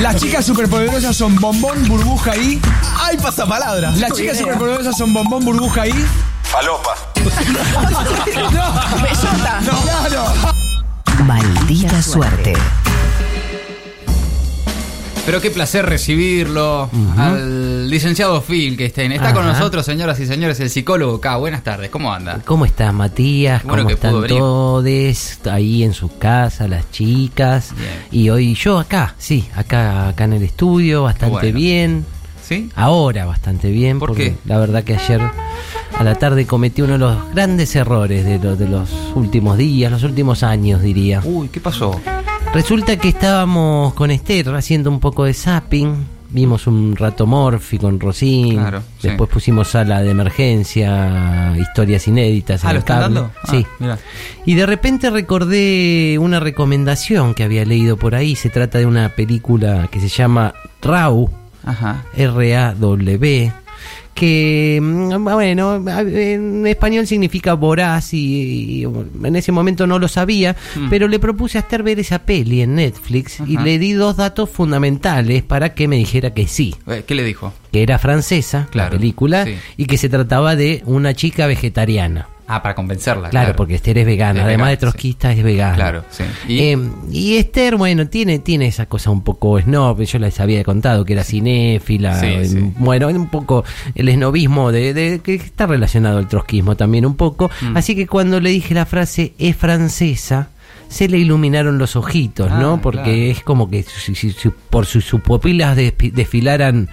Las chicas superpoderosas son bombón, burbuja y. ¡Ay, pasapalabra! Las chicas superpoderosas son bombón, burbuja y. Falopa. Bellota. ¡Claro! Maldita suerte. Pero qué placer recibirlo al licenciado Phil que está, está con nosotros, señoras y señores, el psicólogo K. Buenas tardes, ¿cómo anda? ¿Cómo estás, Matías? Bueno ¿Cómo están todos? Ahí en su casa, las chicas. Bien. Y hoy yo acá, sí, acá, acá en el estudio, bastante Bueno. bien. ¿Sí? Ahora bastante bien, ¿Por porque qué? la verdad que ayer a la tarde cometí uno de los grandes errores de, lo- de los últimos días, los últimos años, diría. Uy, ¿qué pasó? Resulta que estábamos con Esther haciendo un poco de zapping. Vimos un rato Morphy con Rosín. Claro, sí. Después pusimos sala de emergencia, historias inéditas. en Ah, ¿lo están dando? Ah, Sí. Y de repente recordé una recomendación que había leído por ahí. Se trata de una película que se llama Raw. R-A-W, que, mm, bueno, en español significa voraz y, y en ese momento no lo sabía, Mm. pero le propuse a Esther ver esa peli en Netflix y le di dos datos fundamentales para que me dijera que sí, Eh, ¿Qué le dijo? que era francesa Claro, la película sí. y que se trataba de una chica vegetariana. Ah, para convencerla. Claro, porque Esther es vegana, Es además vegana, de trotskista es vegana. Claro, sí. Y, Y, y Esther, bueno, tiene, tiene esa cosa un poco snob, yo les había contado que era cinéfila, Sí, bueno, un poco el esnobismo de, de- que está relacionado al trotskismo también un poco, Mm. así que cuando le dije la frase es francesa, se le iluminaron los ojitos, Ah, ¿no? Porque claro. es como que si- si- si por sus, sus pupilas desfilaran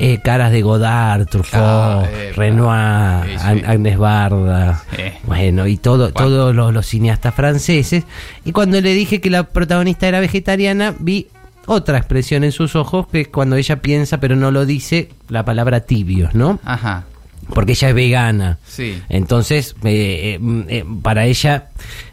eh, caras de Godard, Truffaut, Ah, eh, Renoir, sí, sí. An- Agnes Barda, Eh. bueno, y todo, Bueno. todos los, los cineastas franceses. Y cuando le dije que la protagonista era vegetariana, vi otra expresión en sus ojos, que es cuando ella piensa, pero no lo dice, la palabra tibios, ¿no? Ajá. Porque ella es vegana. Sí. Entonces, eh, eh, eh, para ella,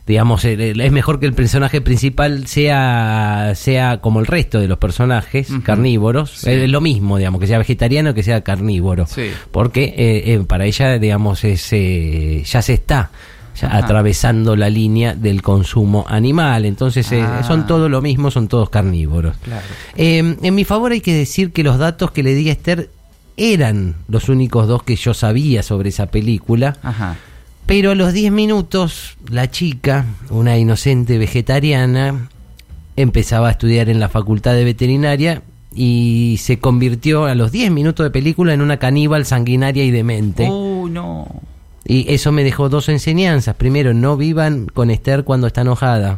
digamos, eh, es mejor que el personaje principal sea, sea como el resto de los personajes carnívoros. Sí. Es lo mismo, digamos, que sea vegetariano que sea carnívoro. Sí. Porque eh, eh, para ella, digamos, es, eh, ya se está ya atravesando la línea del consumo animal. Entonces, eh, Ah. son todo lo mismo, son todos carnívoros. Claro. Eh, en mi favor hay que decir que los datos que le di a Esther eran los únicos dos que yo sabía sobre esa película, Ajá. pero a los 10 minutos la chica, una inocente vegetariana, empezaba a estudiar en la facultad de veterinaria y se convirtió a los 10 minutos de película en una caníbal sanguinaria y demente. Uy, no. Y eso me dejó dos enseñanzas. Primero, no vivan con Esther cuando está enojada.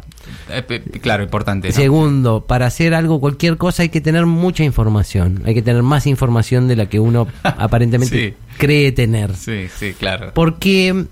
Eh, claro, importante. ¿no? Segundo, para hacer algo, cualquier cosa, hay que tener mucha información. Hay que tener más información de la que uno aparentemente Sí. cree tener. Sí, sí, claro. Porque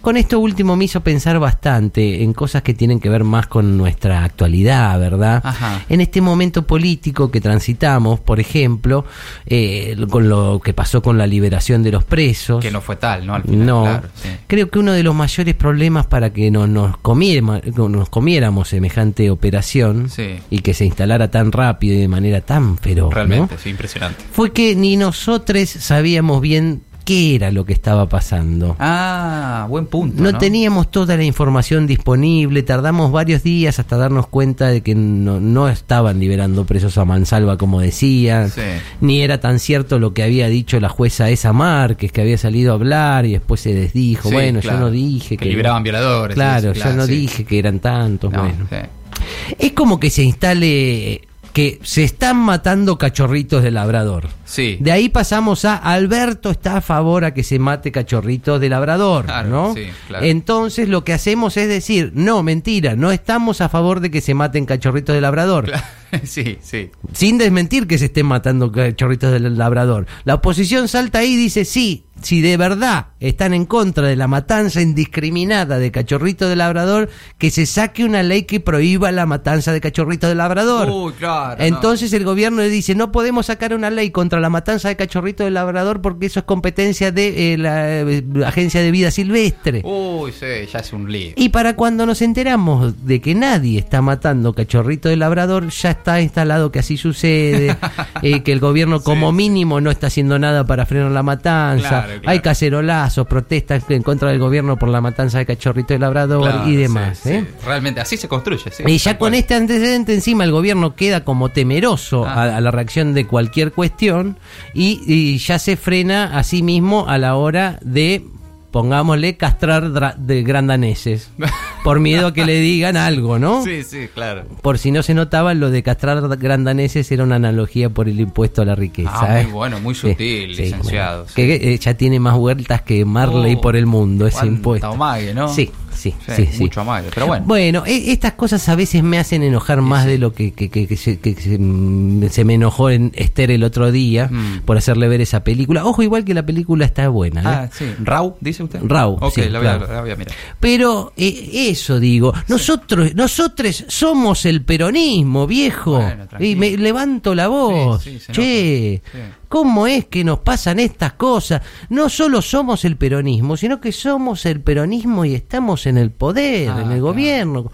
con esto último me hizo pensar bastante en cosas que tienen que ver más con nuestra actualidad, ¿verdad? Ajá. En este momento político que transitamos, por ejemplo, eh, con lo que pasó con la liberación de los presos. Que no fue tal, ¿no? Al final, No, claro, sí. creo que uno de los mayores problemas para que no, nos, comiéramos, nos comiéramos semejante operación Sí. y que se instalara tan rápido y de manera tan feroz, ¿no? Realmente, sí, impresionante. fue que ni nosotros sabíamos bien qué era lo que estaba pasando. Ah, buen punto. No, No, teníamos toda la información disponible, tardamos varios días hasta darnos cuenta de que no, no estaban liberando presos a mansalva como decían, Sí. ni era tan cierto lo que había dicho la jueza esa Márquez, que había salido a hablar y después se desdijo, Sí, bueno, claro. yo no dije Que liberaban violadores, Claro, yo no sí. dije que eran tantos, No, bueno. Es como que se instale que se están matando cachorritos de labrador. Sí. De ahí pasamos a Alberto está a favor a que se mate cachorritos de labrador, Claro, ¿no? sí, claro. Entonces lo que hacemos es decir, no, mentira, no estamos a favor de que se maten cachorritos de labrador. sí, sí. Sin desmentir que se estén matando cachorritos del labrador. La oposición salta ahí y dice, sí, si de verdad están en contra de la matanza indiscriminada de cachorritos de labrador, que se saque una ley que prohíba la matanza de cachorritos de labrador. Uy, claro. no. Entonces el gobierno le dice, no podemos sacar una ley contra la matanza de cachorrito de labrador porque eso es competencia de eh, la eh, Agencia de Vida Silvestre. Uy, sí, ya es un lío. Y para cuando nos enteramos de que nadie está matando cachorrito de labrador, ya está instalado que así sucede, eh, que el gobierno como mínimo no está haciendo nada para frenar la matanza, Claro, Claro. Hay cacerolazos, protestas en contra del gobierno por la matanza de Cachorrito del Labrador Claro, y demás. sí, ¿eh? sí. Realmente, así se construye. sí, Y ya con cual. este antecedente encima el gobierno queda como temeroso Ah. a, a la reacción de cualquier cuestión y, y ya se frena a sí mismo a la hora de, pongámosle, castrar de grandaneses. por miedo a que le digan algo, ¿no? Sí, sí, claro. Por si no se notaba, lo de castrar grandaneses era una analogía por el impuesto a la riqueza. Ah, ¿eh? muy bueno, muy sutil, sí, licenciado. bueno. que eh, ya tiene más vueltas que Marley Oh, por el mundo, ese impuesto. ¿no? Sí, sí, Sí, sí, sí. mucho amague, pero bueno. Bueno, e- estas cosas a veces me hacen enojar más de lo que, que, que- que se, que se, mm, se me enojó en Esther el otro día Mm. por hacerle ver esa película. Ojo, igual que la película está buena. ¿eh? Ah, sí. ¿Rau, dice usted? Rau, Ok, sí, la, voy a, Rau. la voy a mirar. Pero eh, eso digo, nosotros, nosotros somos el peronismo, viejo. Bueno, y me levanto la voz. Sí, sí, che. Sí. ¿Cómo es que nos pasan estas cosas? No solo somos el peronismo, sino que somos el peronismo y estamos en el poder, Ah, en el claro. gobierno.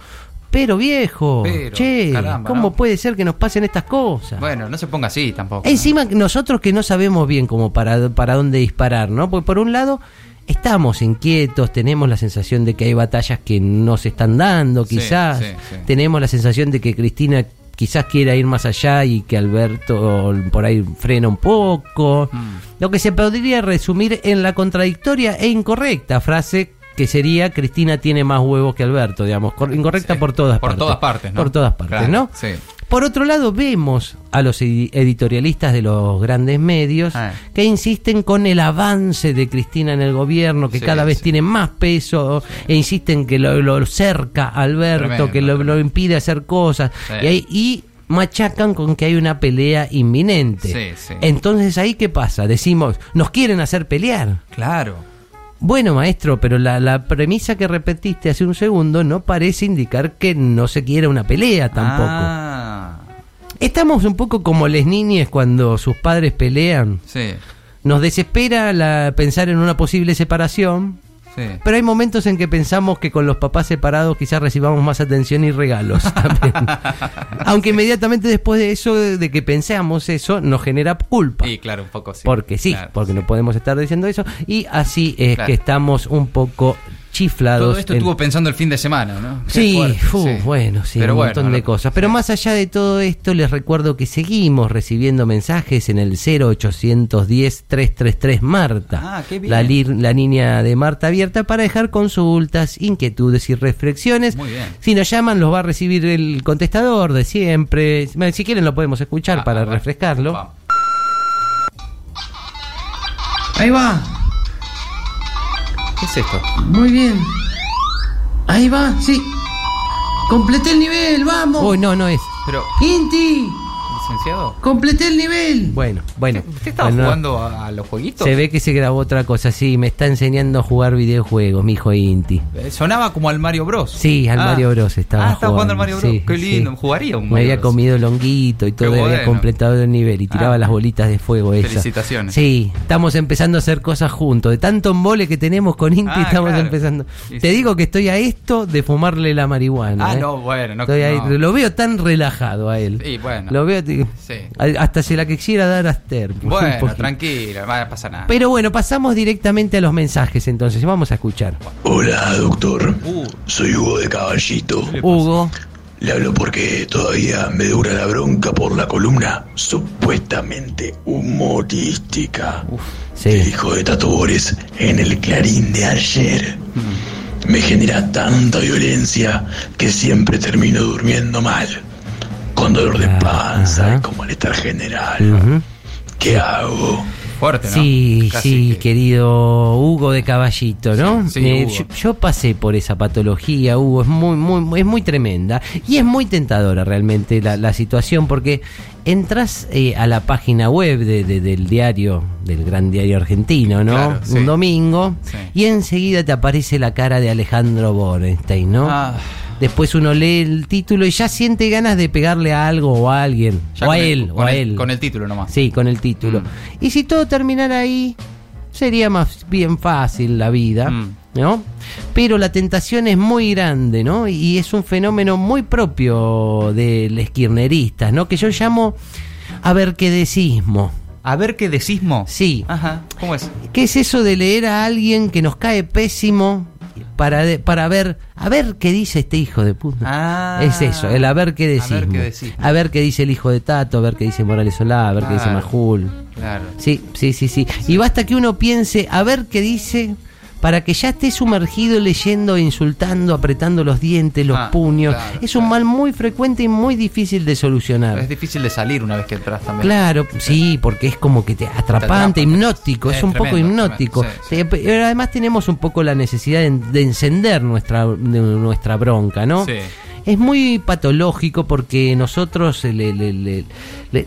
Pero viejo, Pero, che, caramba, ¿cómo ¿no? puede ser que nos pasen estas cosas? Bueno, no se ponga así tampoco. ¿no? Encima nosotros que no sabemos bien cómo para, para dónde disparar, ¿no? Porque por un lado estamos inquietos, tenemos la sensación de que hay batallas que no se están dando, Sí, quizás. sí, sí. Tenemos la sensación de que Cristina quizás quiera ir más allá y que Alberto por ahí frena un poco. Mm. Lo que se podría resumir en la contradictoria e incorrecta frase que sería Cristina tiene más huevos que Alberto, digamos, cor- incorrecta Sí, por todas por partes. todas partes, ¿no? Por todas partes, Claro, ¿no? sí. Por otro lado, vemos a los edi- editorialistas de los grandes medios Ah. que insisten con el avance de Cristina en el gobierno, que Sí, cada vez sí. tiene más peso, e insisten que lo, lo cerca Alberto, Tremendo, que lo, impide hacer cosas, y, hay- y machacan con que hay una pelea inminente. Sí, sí. Entonces, ¿ahí qué pasa? Decimos, nos quieren hacer pelear. Claro. Bueno, maestro, pero la, la premisa que repetiste hace un segundo no parece indicar que no se quiera una pelea tampoco. Ah, Estamos un poco como les niñes cuando sus padres pelean. sí, Nos desespera la, pensar en una posible separación, sí. pero hay momentos en que pensamos que con los papás separados quizás recibamos más atención y regalos también. Aunque inmediatamente después de eso, de que pensamos eso, nos genera culpa. Y claro, un poco sí. Porque sí, Claro, porque sí. no podemos estar diciendo eso. Y así es Claro. que estamos un poco chiflados. Todo esto en- estuvo pensando el fin de semana, ¿no? Sí, fu, sí. bueno, sí, Pero un bueno, montón de cosas. Pero sí. más allá de todo esto, les recuerdo que seguimos recibiendo mensajes en el 0810-333 Marta. Ah, qué bien. La, línea de Marta abierta para dejar consultas, inquietudes y reflexiones. Muy bien. Si nos llaman, los va a recibir el contestador de siempre. Si quieren, lo podemos escuchar Ah, para refrescarlo. Vamos. Ahí va, ¿Qué es esto? muy bien. Ahí va, sí. Completé el nivel, vamos. Uy, no, no es. Pero, Inti, licenciado, completé el nivel. Bueno, bueno. ¿usted estaba Bueno, jugando a, a los jueguitos? Se ve que se grabó otra cosa, sí, me está enseñando a jugar videojuegos, mi hijo Inti. Eh, Sonaba como al Mario Bros. Sí, al Ah. Mario Bros estaba Ah, estaba jugando al Mario Bros. sí, Qué lindo, sí. jugaría un Me Mario había Bros. comido longuito y todo, Qué había bueno. completado el nivel y tiraba Ah. las bolitas de fuego esas. Felicitaciones. Sí, estamos empezando a hacer cosas juntos. De tanto embole que tenemos con Inti, Ah, estamos claro. empezando. Sí, Te sí. digo que estoy a esto de fumarle la marihuana. Ah, ¿eh? no, bueno, no. Estoy ahí. Lo veo tan relajado a él. Sí, bueno. Lo veo. Sí. Hasta se la quisiera dar a Esther. un Bueno, poquito. tranquila, no va a pasar nada. Pero bueno, pasamos directamente a los mensajes entonces. Vamos a escuchar. Hola, doctor. Uh. Soy Hugo de Caballito. Hugo. Le hablo porque todavía me dura la bronca por la columna supuestamente humorística Sí. del hijo de Tato Bores en el Clarín de ayer. Me genera tanta violencia que siempre termino durmiendo mal. Con dolor de panza ajá. y con malestar general. ¿Qué hago? Fuerte, ¿no? Sí, Casi sí, que- querido Hugo de Caballito, ¿no? Sí, sí, Eh, Hugo. yo, yo pasé por esa patología, Hugo, es muy, muy, es muy tremenda y es muy tentadora realmente la, la situación porque entras eh, a la página web de- de- del diario, del gran diario argentino, ¿no? Claro, sí. Un domingo Sí. y enseguida te aparece la cara de Alejandro Borenstein, ¿no? Ah. Después uno lee el título y ya siente ganas de pegarle a algo o a alguien, Ya o a el- él, o a el- él. Con el título nomás. Sí, con el título. Mm. Y si todo terminara ahí, sería más bien fácil la vida, Mm. ¿no? Pero la tentación es muy grande, ¿no? Y es un fenómeno muy propio del esquirneristas, ¿no? Que yo llamo a ver qué decismo. A ver qué decísmo. Sí. Ajá. ¿Cómo es? ¿Qué es eso de leer a alguien que nos cae pésimo para, de- para ver, a ver qué dice este hijo de puta? Ah. es eso, el a ver qué A ver decimos. qué decimos. A ver qué dice el hijo de Tato, a ver qué dice Morales Solá, a ver qué dice. Majul. Claro. Sí, sí, sí, sí. Y basta que uno piense, a ver qué dice, para que ya esté sumergido leyendo, insultando, apretando los dientes, los Ah, puños. claro, es un claro. mal muy frecuente y muy difícil de solucionar. Es difícil de salir una vez que entras también. Claro, sí, porque es como que te atrapante, atrapa. hipnótico, es, Es un poco hipnótico. sí, Pero además tenemos un poco la necesidad de, de encender nuestra, de nuestra bronca, ¿no? Sí. Es muy patológico porque nosotros, le, le- le- le-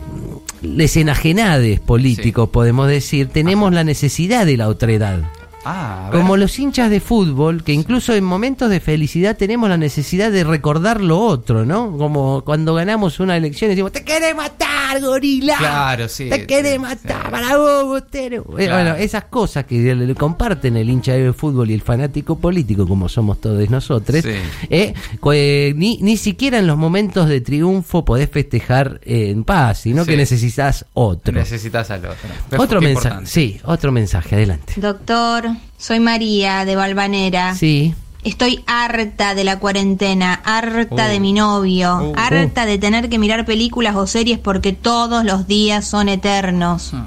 les enajenades políticos, podemos decir, tenemos la necesidad de la otredad. Ah. Como los hinchas de fútbol, que incluso en momentos de felicidad tenemos la necesidad de recordar lo otro, ¿no? Como cuando ganamos una elección y decimos, te querés matar, gorila. Claro, sí, Te querés sí, matar sí. para vos, Botero. Eh, Claro. Bueno, esas cosas que le, comparten el hincha de fútbol y el fanático político, como somos todos nosotros, Sí. eh, eh, ni, ni siquiera en los momentos de triunfo podés festejar eh, en paz, sino Sí. que necesitas otro. Necesitas al otro. Pero Otro mensaje, sí, otro mensaje, adelante. Doctor, soy María de Valvanera. Sí. Estoy harta de la cuarentena, harta de mi novio, Uh. harta de tener que mirar películas o series porque todos los días son eternos. Ah,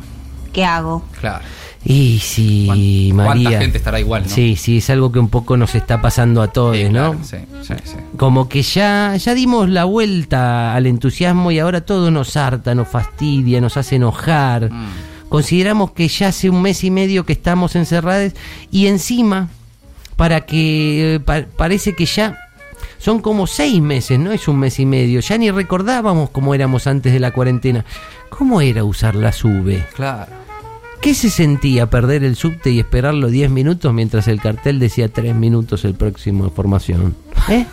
¿Qué hago? Claro. Y sí, ¿Cuán- María. cuánta gente estará igual, no? Sí, sí, es algo que un poco nos está pasando a todos, Sí, ¿no? claro, sí, sí, sí. Como que ya, ya dimos la vuelta al entusiasmo y ahora todo nos harta, nos fastidia, nos hace enojar. Mm. Consideramos que ya hace un mes y medio que estamos encerrados y encima, para que eh, pa- parece que ya son como seis meses, no es un mes y medio. Ya ni recordábamos cómo éramos antes de la cuarentena. ¿Cómo era usar la sube? Claro. ¿Qué se sentía perder el subte y esperarlo 10 minutos mientras el cartel decía 3 minutos el próximo formación? ¿Eh?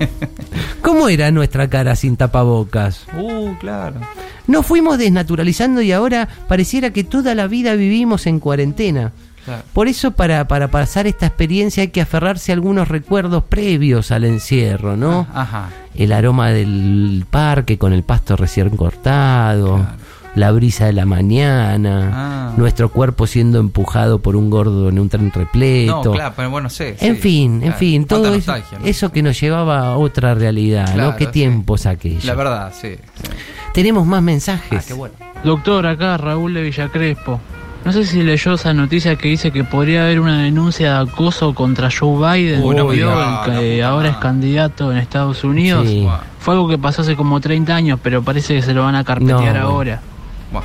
¿Cómo era nuestra cara sin tapabocas? Uh, claro. Nos fuimos desnaturalizando y ahora pareciera que toda la vida vivimos en cuarentena. Claro. Por eso para, para pasar esta experiencia hay que aferrarse a algunos recuerdos previos al encierro, ¿no? Ajá. El aroma del parque con el pasto recién cortado, Claro. la brisa de la mañana, Ah. nuestro cuerpo siendo empujado por un gordo en un tren repleto. No, claro, pero bueno, sí. En sí, fin, en fin, todo eso, eso que nos llevaba a otra realidad, ¿no? Qué sí. tiempos aquellos. La verdad, sí. sí. Tenemos más mensajes. Ah, qué bueno. Doctor, acá Raúl de Villacrespo. No sé si leyó esa noticia que dice que podría haber una denuncia de acoso contra Joe Biden, que ahora es candidato en Estados Unidos. Sí. Fue algo que pasó hace como 30 años, pero parece que se lo van a carpetear No, ahora.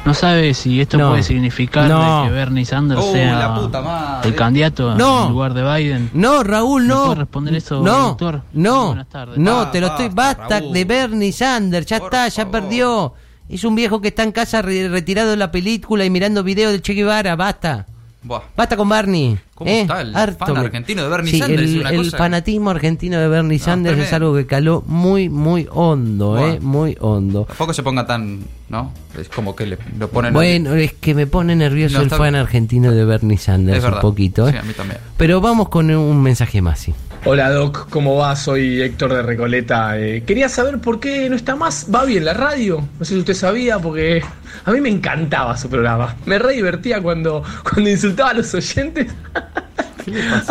No sabe si esto No. puede significar No. de que Bernie Sanders Oh, sea la puta madre. el candidato No. en lugar de Biden. No, Raúl, ¿Me no. puede responder eso, no, doctor? No, Buenas tardes. no, Ah, te lo estoy. basta, Basta Raúl. de Bernie Sanders, ya Por está, ya favor. perdió. Es un viejo que está en casa re- retirado de la película y mirando videos de Che Guevara, basta. Buah. Basta con Barney. ¿Cómo ¿eh? está el Harto fan argentino de Bernie Sí, Sanders? El, Es una el cosa- fanatismo argentino de Bernie Sanders es algo que caló muy, muy hondo, Buah. ¿eh? Muy hondo. Tampoco se ponga tan, ¿no? Es como que le, lo ponen... Bueno, es que me pone nervioso No, el está fan argentino de Bernie Sanders Es un poquito, ¿eh? Sí, a mí también. Pero vamos con un mensaje más, sí. Hola Doc, ¿cómo va? Soy Héctor de Recoleta. Eh, quería saber por qué no está más Babi en la radio. No sé si usted sabía, porque a mí me encantaba su programa. Me re divertía cuando, cuando insultaba a los oyentes.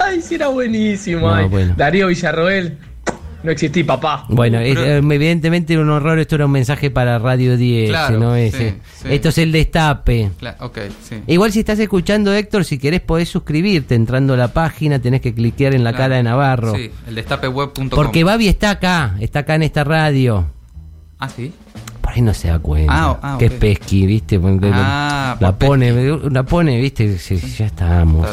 Ay, sí, era buenísimo. No, ay. bueno. Darío Villarroel, no existí, papá. Bueno, Uh, es- pero- eh, evidentemente era un horror, esto era un mensaje para Radio 10, Claro, ¿no? Ese. sí. Esto es el destape. Claro, ok, sí. Igual si estás escuchando, Héctor, si querés podés suscribirte entrando a la página, tenés que cliquear en la Claro. cara de Navarro. Sí, el destapeweb.com. Porque Babi está acá, está acá en esta radio. Ah, sí. Por ahí no se da cuenta. Ah, ah, que ok. es pesqui, ¿viste? Ah, la por pone, la pone, ¿viste? Sí, ya estamos.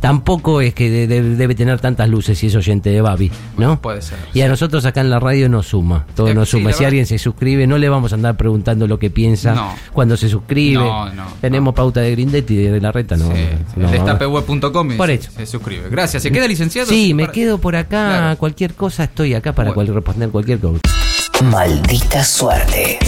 Tampoco es que de- de- debe tener tantas luces si es oyente de Babi, ¿no? Puede ser. Y a nosotros acá en la radio nos suma, todo Eh, nos sí, suma. Si alguien se suscribe, no le vamos a andar preguntando lo que piensa No. cuando se suscribe. No, no, Tenemos pauta de Grindetti y de la reta, ¿no? Sí, destapeweb.com se- suscribe. Gracias. ¿Se queda licenciado? Sí, me Para- quedo por acá. Claro. Cualquier cosa estoy acá para Bueno. cual- responder cualquier cosa. Maldita suerte.